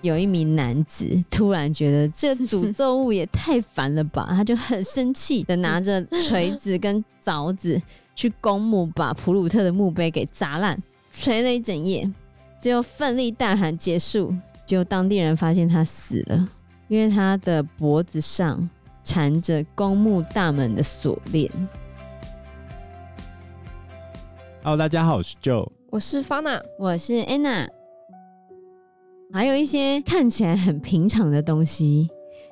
有一名男子突然觉得这诅咒物也太烦了吧，他就很生气的拿着锤子跟凿子去公墓，把普鲁特的墓碑给砸烂，锤了一整夜，最后奋力大喊结束，就当地人发现他死了，因为他的脖子上缠着公墓大门的锁链。Hello，大家好，我是 Joe，我是 Fana，我是 Anna。还有一些看起来很平常的东西，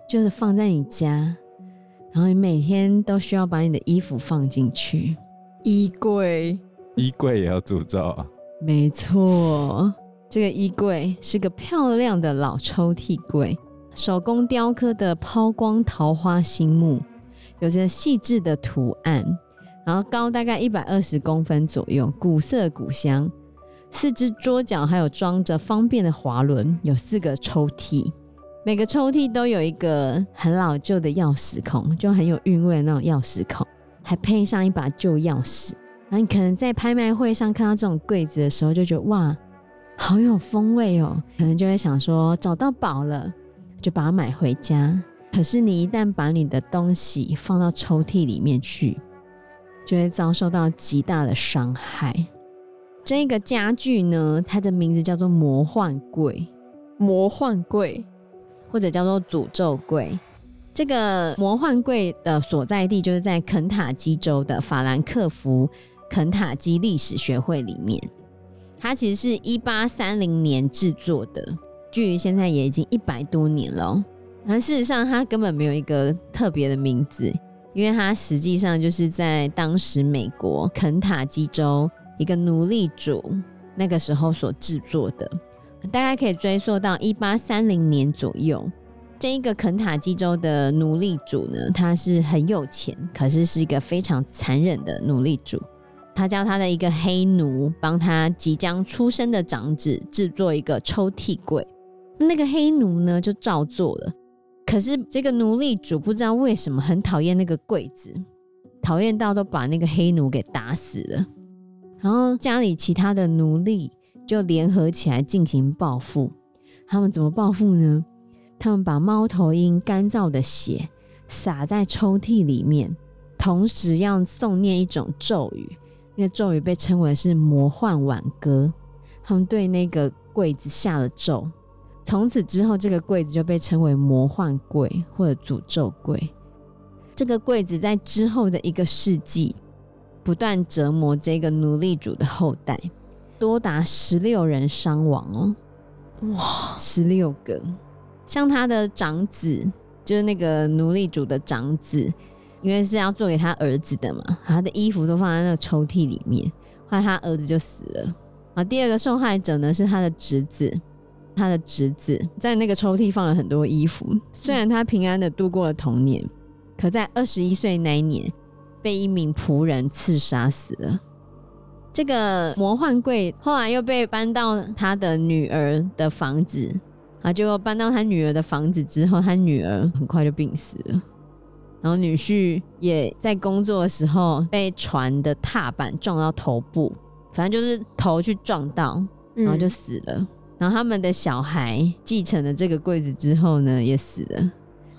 就是放在你家，然后你每天都需要把你的衣服放进去。衣柜，衣柜也要铸造啊？没错，这个衣柜是个漂亮的老抽屉柜，手工雕刻的抛光桃花心木，有着细致的图案，然后高大概一百二十公分左右，古色古香。四只桌脚还有装着方便的滑轮，有四个抽屉，每个抽屉都有一个很老旧的钥匙孔，就很有韵味的那种钥匙孔，还配上一把旧钥匙。那你可能在拍卖会上看到这种柜子的时候，就觉得哇，好有风味哦，可能就会想说找到宝了，就把它买回家。可是你一旦把你的东西放到抽屉里面去，就会遭受到极大的伤害。这个家具呢，它的名字叫做魔幻柜，魔幻柜，或者叫做诅咒柜。这个魔幻柜的所在地就是在肯塔基州的法兰克福肯塔基历史学会里面。它其实是一八三零年制作的，距离现在也已经一百多年了。但事实上，它根本没有一个特别的名字，因为它实际上就是在当时美国肯塔基州。一个奴隶主那个时候所制作的，大概可以追溯到一八三零年左右。这一个肯塔基州的奴隶主呢，他是很有钱，可是是一个非常残忍的奴隶主。他叫他的一个黑奴帮他即将出生的长子制作一个抽屉柜，那个黑奴呢就照做了。可是这个奴隶主不知道为什么很讨厌那个柜子，讨厌到都把那个黑奴给打死了。然后家里其他的奴隶就联合起来进行报复。他们怎么报复呢？他们把猫头鹰干燥的血洒在抽屉里面，同时要诵念一种咒语。那个咒语被称为是魔幻挽歌。他们对那个柜子下了咒，从此之后，这个柜子就被称为魔幻柜或者诅咒柜。这个柜子在之后的一个世纪。不断折磨这个奴隶主的后代，多达十六人伤亡哦！哇，十六个！像他的长子，就是那个奴隶主的长子，因为是要做给他儿子的嘛，他的衣服都放在那个抽屉里面，后来他儿子就死了。啊，第二个受害者呢是他的侄子，他的侄子在那个抽屉放了很多衣服，虽然他平安的度过了童年，可在二十一岁那一年。被一名仆人刺杀死了。这个魔幻柜后来又被搬到他的女儿的房子啊，结果搬到他女儿的房子之后，他女儿很快就病死了。然后女婿也在工作的时候被船的踏板撞到头部，反正就是头去撞到，然后就死了。嗯、然后他们的小孩继承了这个柜子之后呢，也死了。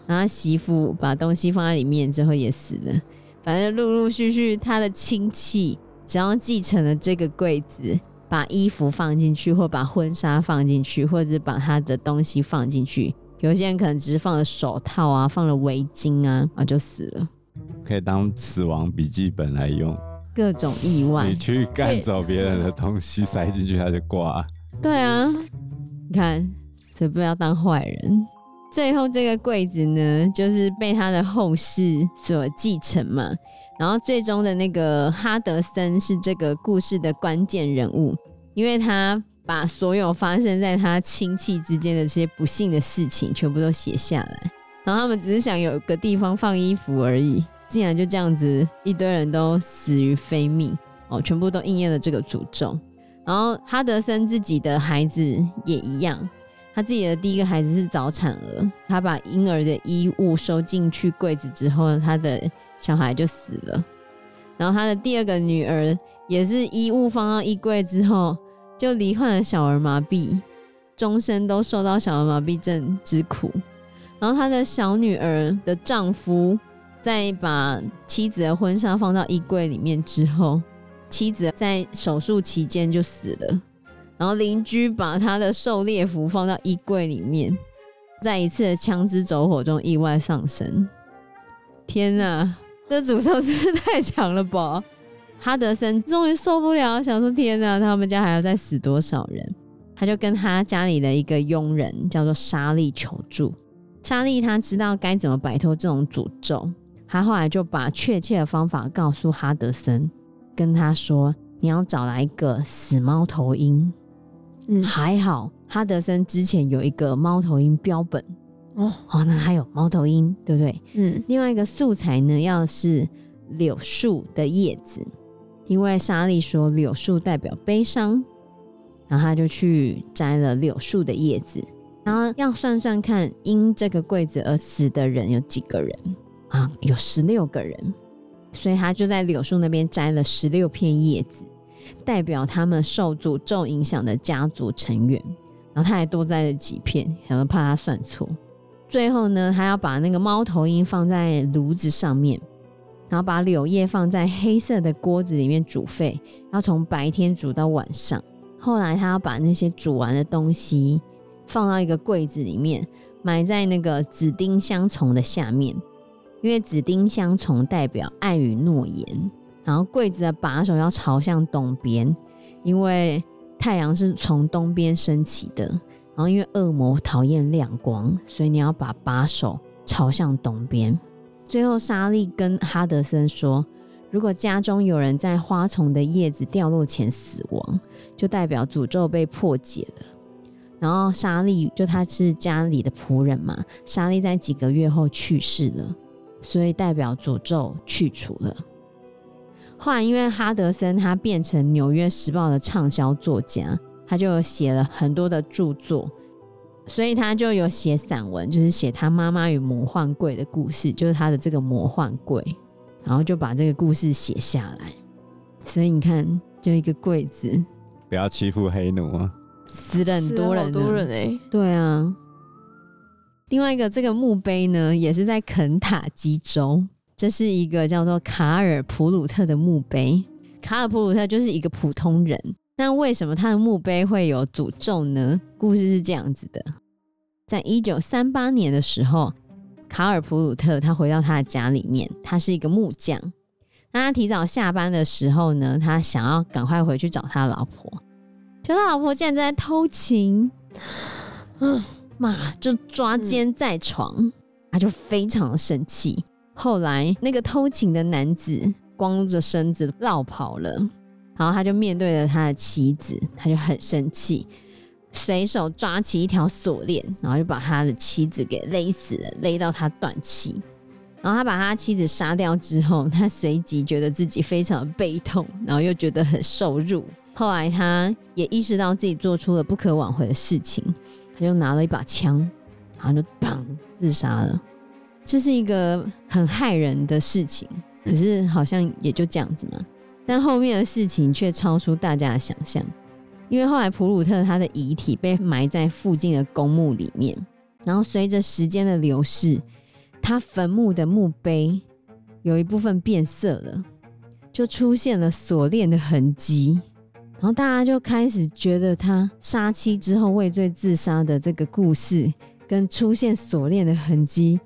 然后媳妇把东西放在里面之后也死了。反正陆陆续续，他的亲戚只要继承了这个柜子，把衣服放进去，或把婚纱放进去，或者把他的东西放进去，有些人可能只是放了手套啊，放了围巾啊，啊就死了。可以当死亡笔记本来用。各种意外，你去干走别人的东西塞进去，他就挂。对啊，你看，所以不要当坏人。最后这个柜子呢，就是被他的后世所继承嘛。然后最终的那个哈德森是这个故事的关键人物，因为他把所有发生在他亲戚之间的这些不幸的事情全部都写下来。然后他们只是想有个地方放衣服而已，竟然就这样子一堆人都死于非命哦，全部都应验了这个诅咒。然后哈德森自己的孩子也一样。他自己的第一个孩子是早产儿，他把婴儿的衣物收进去柜子之后，他的小孩就死了。然后他的第二个女儿也是衣物放到衣柜之后，就罹患了小儿麻痹，终身都受到小儿麻痹症之苦。然后他的小女儿的丈夫在把妻子的婚纱放到衣柜里面之后，妻子在手术期间就死了。然后邻居把他的狩猎服放到衣柜里面，在一次的枪支走火中意外丧生。天哪，这诅咒真是太强了吧！哈德森终于受不了，想说：“天哪，他们家还要再死多少人？”他就跟他家里的一个佣人叫做莎莉求助。莎莉他知道该怎么摆脱这种诅咒，他后来就把确切的方法告诉哈德森，跟他说：“你要找来一个死猫头鹰。”嗯，还好哈德森之前有一个猫头鹰标本哦，哦，那还有猫头鹰，对不对？嗯，另外一个素材呢，要是柳树的叶子，因为莎莉说柳树代表悲伤，然后他就去摘了柳树的叶子，然后要算算看，因这个柜子而死的人有几个人啊？有十六个人，所以他就在柳树那边摘了十六片叶子。代表他们受诅咒影响的家族成员，然后他还多摘了几片，可能怕他算错。最后呢，他要把那个猫头鹰放在炉子上面，然后把柳叶放在黑色的锅子里面煮沸，要从白天煮到晚上。后来他要把那些煮完的东西放到一个柜子里面，埋在那个紫丁香丛的下面，因为紫丁香丛代表爱与诺言。然后柜子的把手要朝向东边，因为太阳是从东边升起的。然后因为恶魔讨厌亮光，所以你要把把手朝向东边。最后，莎莉跟哈德森说，如果家中有人在花丛的叶子掉落前死亡，就代表诅咒被破解了。然后莎莉就她是家里的仆人嘛，莎莉在几个月后去世了，所以代表诅咒去除了。后来，因为哈德森他变成《纽约时报》的畅销作家，他就写了很多的著作，所以他就有写散文，就是写他妈妈与魔幻柜的故事，就是他的这个魔幻柜，然后就把这个故事写下来。所以你看，就一个柜子，不要欺负黑奴啊！死了很多人，多人哎，对啊。另外一个这个墓碑呢，也是在肯塔基州。这是一个叫做卡尔普鲁特的墓碑。卡尔普鲁特就是一个普通人，那为什么他的墓碑会有诅咒呢？故事是这样子的：在一九三八年的时候，卡尔普鲁特他回到他的家里面，他是一个木匠。那他提早下班的时候呢，他想要赶快回去找他老婆，就他老婆竟然在偷情，妈就抓奸在床，嗯、他就非常的生气。后来，那个偷情的男子光着身子落跑了，然后他就面对着他的妻子，他就很生气，随手抓起一条锁链，然后就把他的妻子给勒死了，勒到他断气。然后他把他妻子杀掉之后，他随即觉得自己非常的悲痛，然后又觉得很受辱。后来他也意识到自己做出了不可挽回的事情，他就拿了一把枪，然后就砰自杀了。这是一个很害人的事情，可是好像也就这样子嘛。但后面的事情却超出大家的想象，因为后来普鲁特他的遗体被埋在附近的公墓里面，然后随着时间的流逝，他坟墓的墓碑有一部分变色了，就出现了锁链的痕迹，然后大家就开始觉得他杀妻之后畏罪自杀的这个故事，跟出现锁链的痕迹。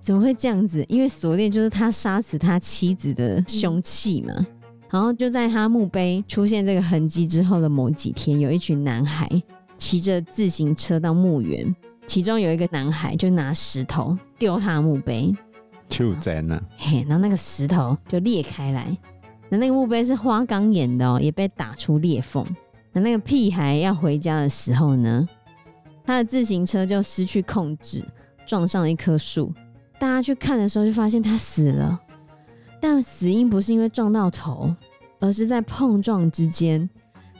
怎么会这样子？因为锁链就是他杀死他妻子的凶器嘛。然后就在他墓碑出现这个痕迹之后的某几天，有一群男孩骑着自行车到墓园，其中有一个男孩就拿石头丢他墓碑，就在那，嘿，然后那个石头就裂开来，那那个墓碑是花岗岩的哦，也被打出裂缝。那那个屁孩要回家的时候呢，他的自行车就失去控制，撞上了一棵树。大家去看的时候，就发现他死了，但死因不是因为撞到头，而是在碰撞之间，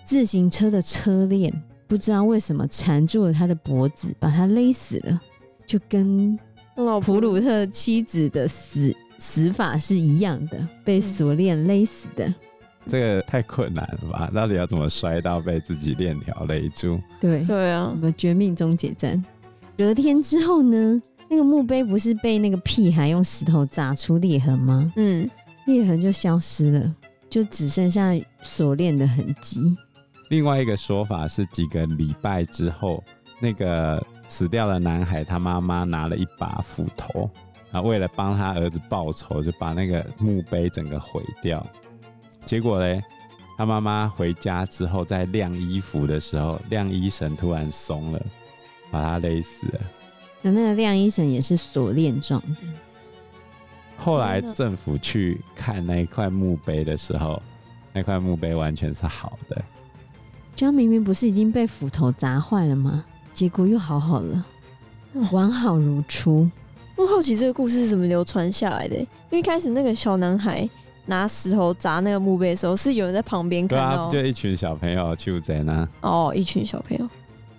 自行车的车链不知道为什么缠住了他的脖子，把他勒死了，就跟老普鲁特妻子的死死法是一样的，被锁链勒死的。这个太困难了吧？到底要怎么摔到被自己链条勒住？对对啊我，们绝命终结战。隔天之后呢，那个墓碑不是被那个屁孩用石头砸出裂痕吗？嗯，裂痕就消失了，就只剩下锁链的痕迹。另外一个说法是，几个礼拜之后，那个死掉的男孩他妈妈拿了一把斧头，然后为了帮他儿子报仇，就把那个墓碑整个毁掉。结果嘞，他妈妈回家之后，在晾衣服的时候，晾衣绳突然松了，把他勒死了。那那个晾衣绳也是锁链状的。后来政府去看那一块墓碑的时候，那块墓碑完全是好的。就他明明不是已经被斧头砸坏了吗？结果又好好了，完好如初。我好奇这个故事是怎么流传下来的，因为一开始那个小男孩拿石头砸那个墓碑的时候，是有人在旁边看对啊，到，就一群小朋友去在那。哦，一群小朋友，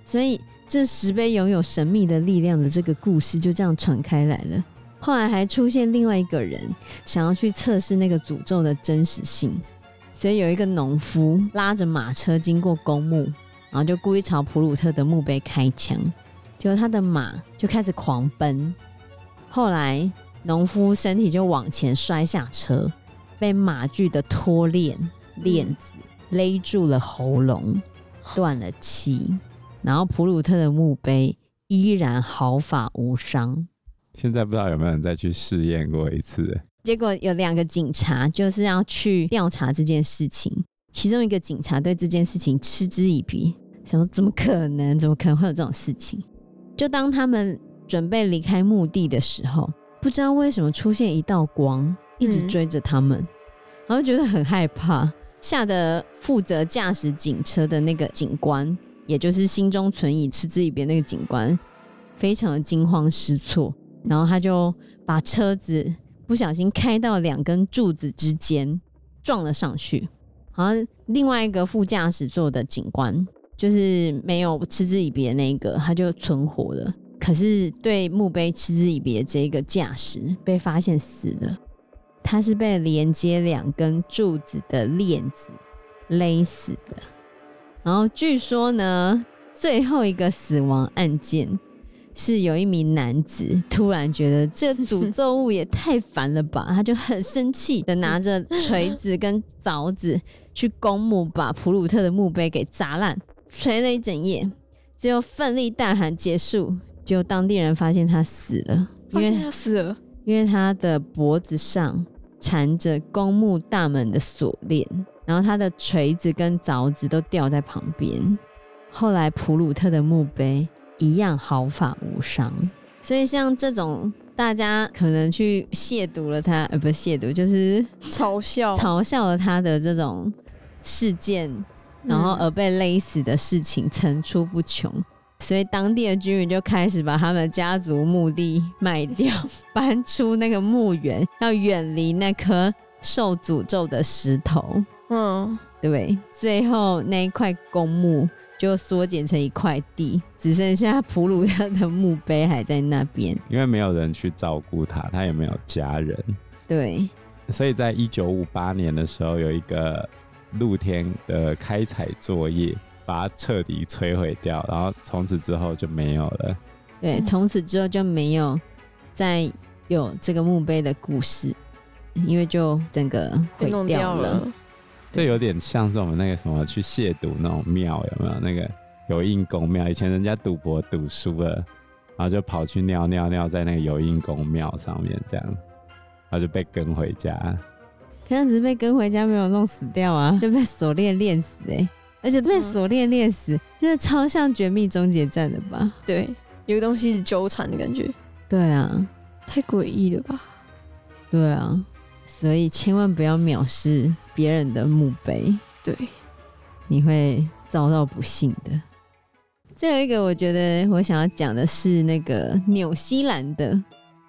所以这石碑拥有神秘的力量的这个故事就这样传开来了。后来还出现另外一个人想要去测试那个诅咒的真实性，所以有一个农夫拉着马车经过公墓，然后就故意朝普鲁特的墓碑开枪，结果他的马就开始狂奔。后来农夫身体就往前摔下车，被马具的拖链链子勒住了喉咙，断了气。然后普鲁特的墓碑依然毫发无伤。现在不知道有没有人再去试验过一次？结果有两个警察就是要去调查这件事情，其中一个警察对这件事情嗤之以鼻，想说怎么可能？怎么可能会有这种事情？就当他们准备离开墓地的时候，不知道为什么出现一道光，一直追着他们，然后觉得很害怕，吓得负责驾驶警车的那个警官，也就是心中存疑、嗤之以鼻那个警官，非常的惊慌失措。然后他就把车子不小心开到两根柱子之间，撞了上去。然后另外一个副驾驶座的警官，就是没有嗤之以鼻的那一个，他就存活了。可是对墓碑嗤之以鼻的这个驾驶被发现死了，他是被连接两根柱子的链子勒死的。然后据说呢，最后一个死亡案件。是有一名男子突然觉得这诅咒物也太烦了吧，他就很生气的拿着锤子跟凿子去公墓，把普鲁特的墓碑给砸烂，锤了一整夜，最后奋力大喊结束，就当地人发现他死了，因为他死了，因为他的脖子上缠着公墓大门的锁链，然后他的锤子跟凿子都掉在旁边，后来普鲁特的墓碑。一样毫发无伤，所以像这种大家可能去亵渎了他，呃，不是亵渎，就是嘲笑。嘲笑了他的这种事件，然后而被勒死的事情层出不穷，所以当地的居民就开始把他们家族墓地卖掉，搬出那个墓园，要远离那颗受诅咒的石头。嗯，对，最后那一块公墓。就缩减成一块地，只剩下普鲁特的墓碑还在那边，因为没有人去照顾他，他也没有家人。对，所以在一九五八年的时候，有一个露天的开采作业，把它彻底摧毁掉，然后从此之后就没有了。对，从此之后就没有再有这个墓碑的故事，因为就整个毁掉了。这有点像是我们那个什么去亵渎那种庙，有没有？那个有印公庙，以前人家赌博赌输了，然后就跑去尿尿尿在那个有印公庙上面，这样，然后就被跟回家。可是只是被跟回家，没有弄死掉啊，就被锁链链死哎、欸，而且被锁链链死，那、嗯、超像绝密终结战的吧？对，有个东西一直纠缠的感觉。对啊，太诡异了吧？对啊。所以千万不要藐视别人的墓碑，对，你会遭到不幸的。最后一个，我觉得我想要讲的是那个纽西兰的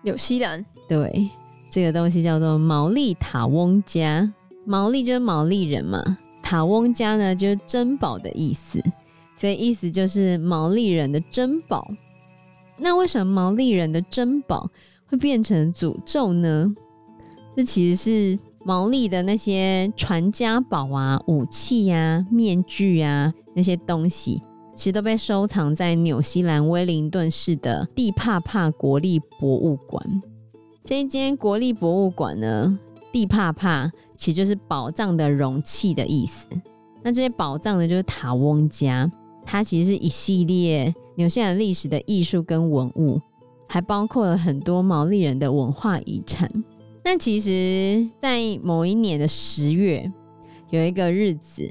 纽西兰，对，这个东西叫做毛利塔翁家，毛利就是毛利人嘛，塔翁家呢就是珍宝的意思，所以意思就是毛利人的珍宝。那为什么毛利人的珍宝会变成诅咒呢？这其实是毛利的那些传家宝啊、武器呀、啊、面具啊那些东西，其实都被收藏在纽西兰威灵顿市的蒂帕帕国立博物馆。这一间国立博物馆呢，蒂帕帕其实就是宝藏的容器的意思。那这些宝藏呢，就是塔翁家，它其实是一系列纽西兰历史的艺术跟文物，还包括了很多毛利人的文化遗产。那其实，在某一年的十月，有一个日子，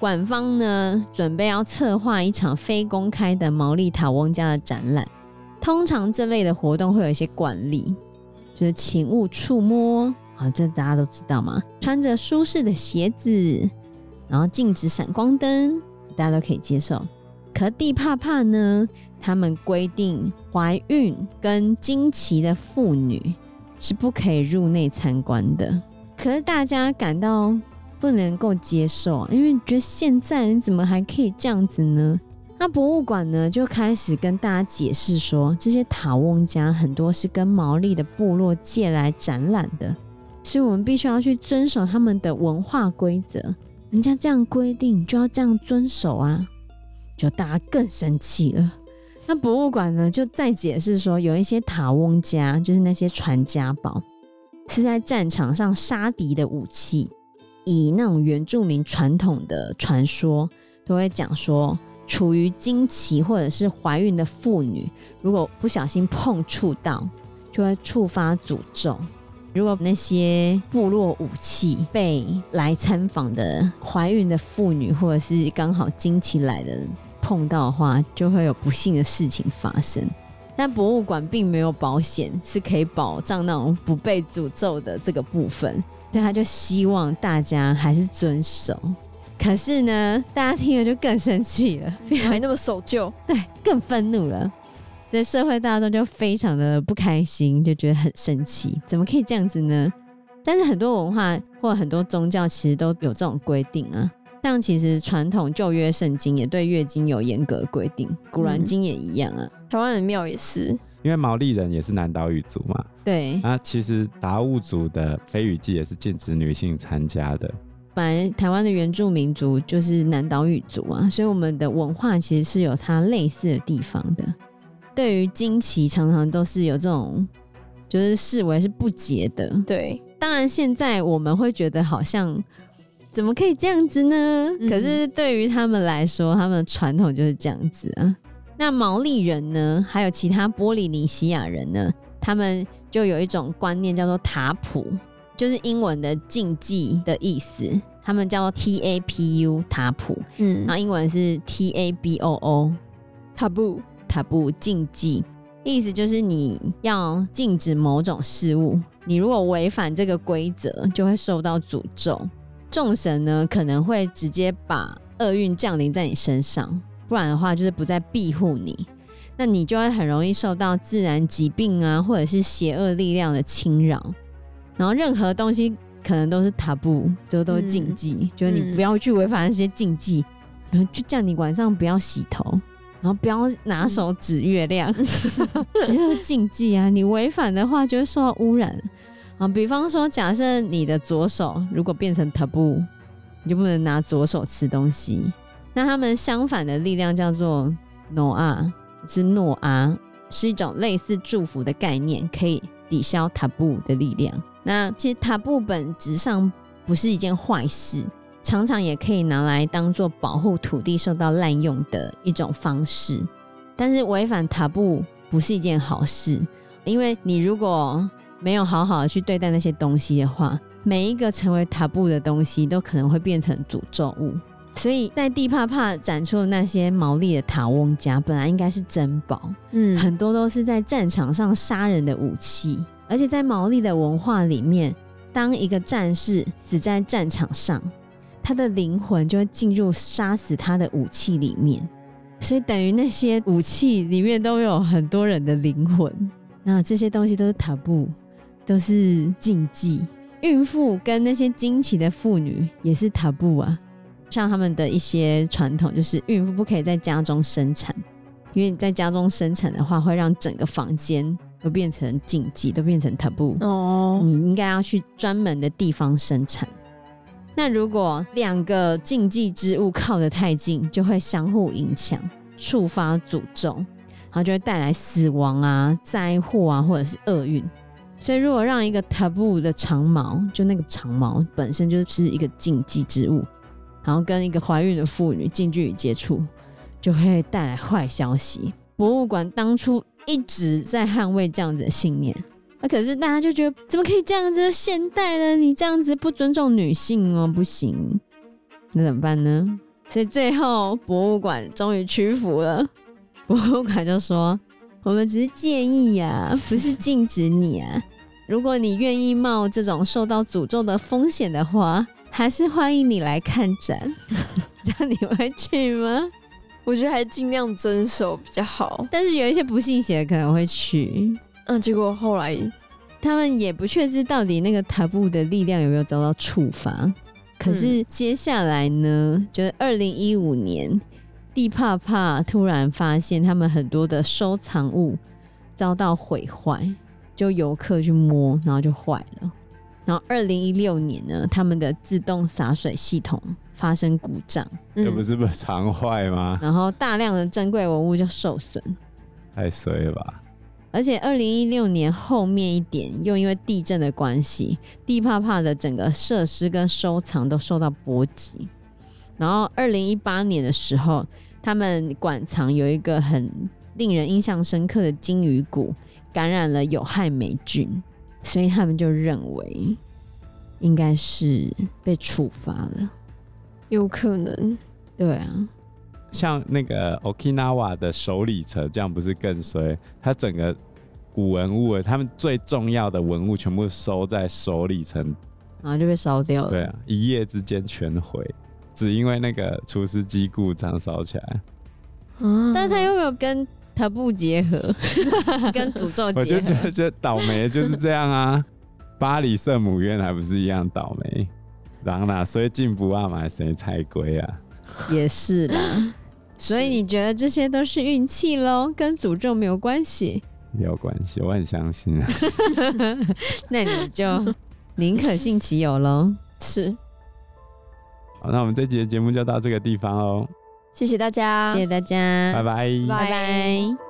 馆方呢准备要策划一场非公开的毛利塔翁家的展览。通常这类的活动会有一些惯例，就是请勿触摸啊，这大家都知道嘛？穿着舒适的鞋子。然后禁止闪光灯，大家都可以接受。可蒂帕帕呢？他们规定怀孕跟经期的妇女是不可以入内参观的。可是大家感到不能够接受，因为觉得现在人怎么还可以这样子呢？那博物馆呢就开始跟大家解释说，这些塔翁家很多是跟毛利的部落借来展览的，所以我们必须要去遵守他们的文化规则。人家这样规定，就要这样遵守啊！就大家更生气了。那博物馆呢，就再解释说，有一些塔翁家，就是那些传家宝，是在战场上杀敌的武器。以那种原住民传统的传说，都会讲说，处于经期或者是怀孕的妇女，如果不小心碰触到，就会触发诅咒。如果那些部落武器被来参访的怀孕的妇女，或者是刚好经期来的碰到的话，就会有不幸的事情发生。但博物馆并没有保险是可以保障那种不被诅咒的这个部分，所以他就希望大家还是遵守。可是呢，大家听了就更生气了，还那么守旧，对，更愤怒了。所以社会大众就非常的不开心，就觉得很生气，怎么可以这样子呢？但是很多文化或很多宗教其实都有这种规定啊，像其实传统旧约圣经也对月经有严格规定，古兰经也一样啊。台湾的庙也是，因为毛利人也是南岛语族嘛。对。那其实达悟族的非语祭也是禁止女性参加的。本来台湾的原住民族就是南岛语族啊，所以我们的文化其实是有它类似的地方的。对于经期，常常都是有这种，就是视为是不洁的。对，当然现在我们会觉得好像怎么可以这样子呢？嗯、可是对于他们来说，他们的传统就是这样子啊。那毛利人呢，还有其他波利尼西亚人呢，他们就有一种观念叫做塔普，就是英文的禁忌的意思，他们叫做 T A P U 塔普，嗯，然后英文是 T A B O O Taboo。塔布禁忌，意思就是你要禁止某种事物，你如果违反这个规则，就会受到诅咒。众神呢，可能会直接把厄运降临在你身上，不然的话就是不再庇护你，那你就会很容易受到自然疾病啊，或者是邪恶力量的侵扰。然后任何东西可能都是塔布，就都是禁忌，嗯、就是你不要去违反那些禁忌，然后就叫你晚上不要洗头。然后不要拿手指月亮，这是禁忌啊！你违反的话就会受到污染啊。比方说，假设你的左手如果变成 taboo，你就不能拿左手吃东西。那他们相反的力量叫做 noa，是诺阿，是一种类似祝福的概念，可以抵消 taboo 的力量。那其实 taboo 本质上不是一件坏事。常常也可以拿来当做保护土地受到滥用的一种方式，但是违反塔布不是一件好事，因为你如果没有好好的去对待那些东西的话，每一个成为塔布的东西都可能会变成诅咒物。所以在地帕帕展出的那些毛利的塔翁家本来应该是珍宝，嗯，很多都是在战场上杀人的武器，而且在毛利的文化里面，当一个战士死在战场上。他的灵魂就会进入杀死他的武器里面，所以等于那些武器里面都有很多人的灵魂。那这些东西都是塔布，都是禁忌。孕妇跟那些惊奇的妇女也是塔布啊。像他们的一些传统，就是孕妇不可以在家中生产，因为你在家中生产的话，会让整个房间都变成禁忌，都变成 taboo。哦，你应该要去专门的地方生产。那如果两个禁忌之物靠得太近，就会相互影响，触发诅咒，然后就会带来死亡啊、灾祸啊，或者是厄运。所以，如果让一个 taboo 的长毛，就那个长毛本身就是一个禁忌之物，然后跟一个怀孕的妇女近距离接触，就会带来坏消息。博物馆当初一直在捍卫这样子的信念。那、啊、可是大家就觉得怎么可以这样子？现代了，你这样子不尊重女性哦，不行。那怎么办呢？所以最后博物馆终于屈服了。博物馆就说：“我们只是建议呀、啊，不是禁止你啊。如果你愿意冒这种受到诅咒的风险的话，还是欢迎你来看展。这样你会去吗？我觉得还尽量遵守比较好。但是有一些不信邪的可能会去。”嗯，结果后来他们也不确知到底那个塔布的力量有没有遭到触发。可是接下来呢，嗯、就是二零一五年，蒂帕帕突然发现他们很多的收藏物遭到毁坏，就游客去摸，然后就坏了。然后二零一六年呢，他们的自动洒水系统发生故障，这不是不常坏吗？然后大量的珍贵文物就受损，太衰了吧！而且二零一六年后面一点，又因为地震的关系，地帕帕的整个设施跟收藏都受到波及。然后二零一八年的时候，他们馆藏有一个很令人印象深刻的鲸鱼骨，感染了有害霉菌，所以他们就认为应该是被处罚了，有可能。对啊。像那个 Okinawa 的首里城，这样不是更衰？它整个古文物，他们最重要的文物全部收在首里城，然后就被烧掉了。对啊，一夜之间全毁，只因为那个厨师机故障烧起来。嗯，但是他又没有跟塔布结合，跟诅咒结合。我就觉得，觉得倒霉就是这样啊！巴黎圣母院还不是一样倒霉？然后呢，所以进不啊买谁才归啊？也是啦。所以你觉得这些都是运气喽，跟诅咒没有关系？有关系，我很相信啊。那你就宁可信其有喽。是。好，那我们这集的节目就到这个地方哦。谢谢大家，谢谢大家，拜拜，拜拜。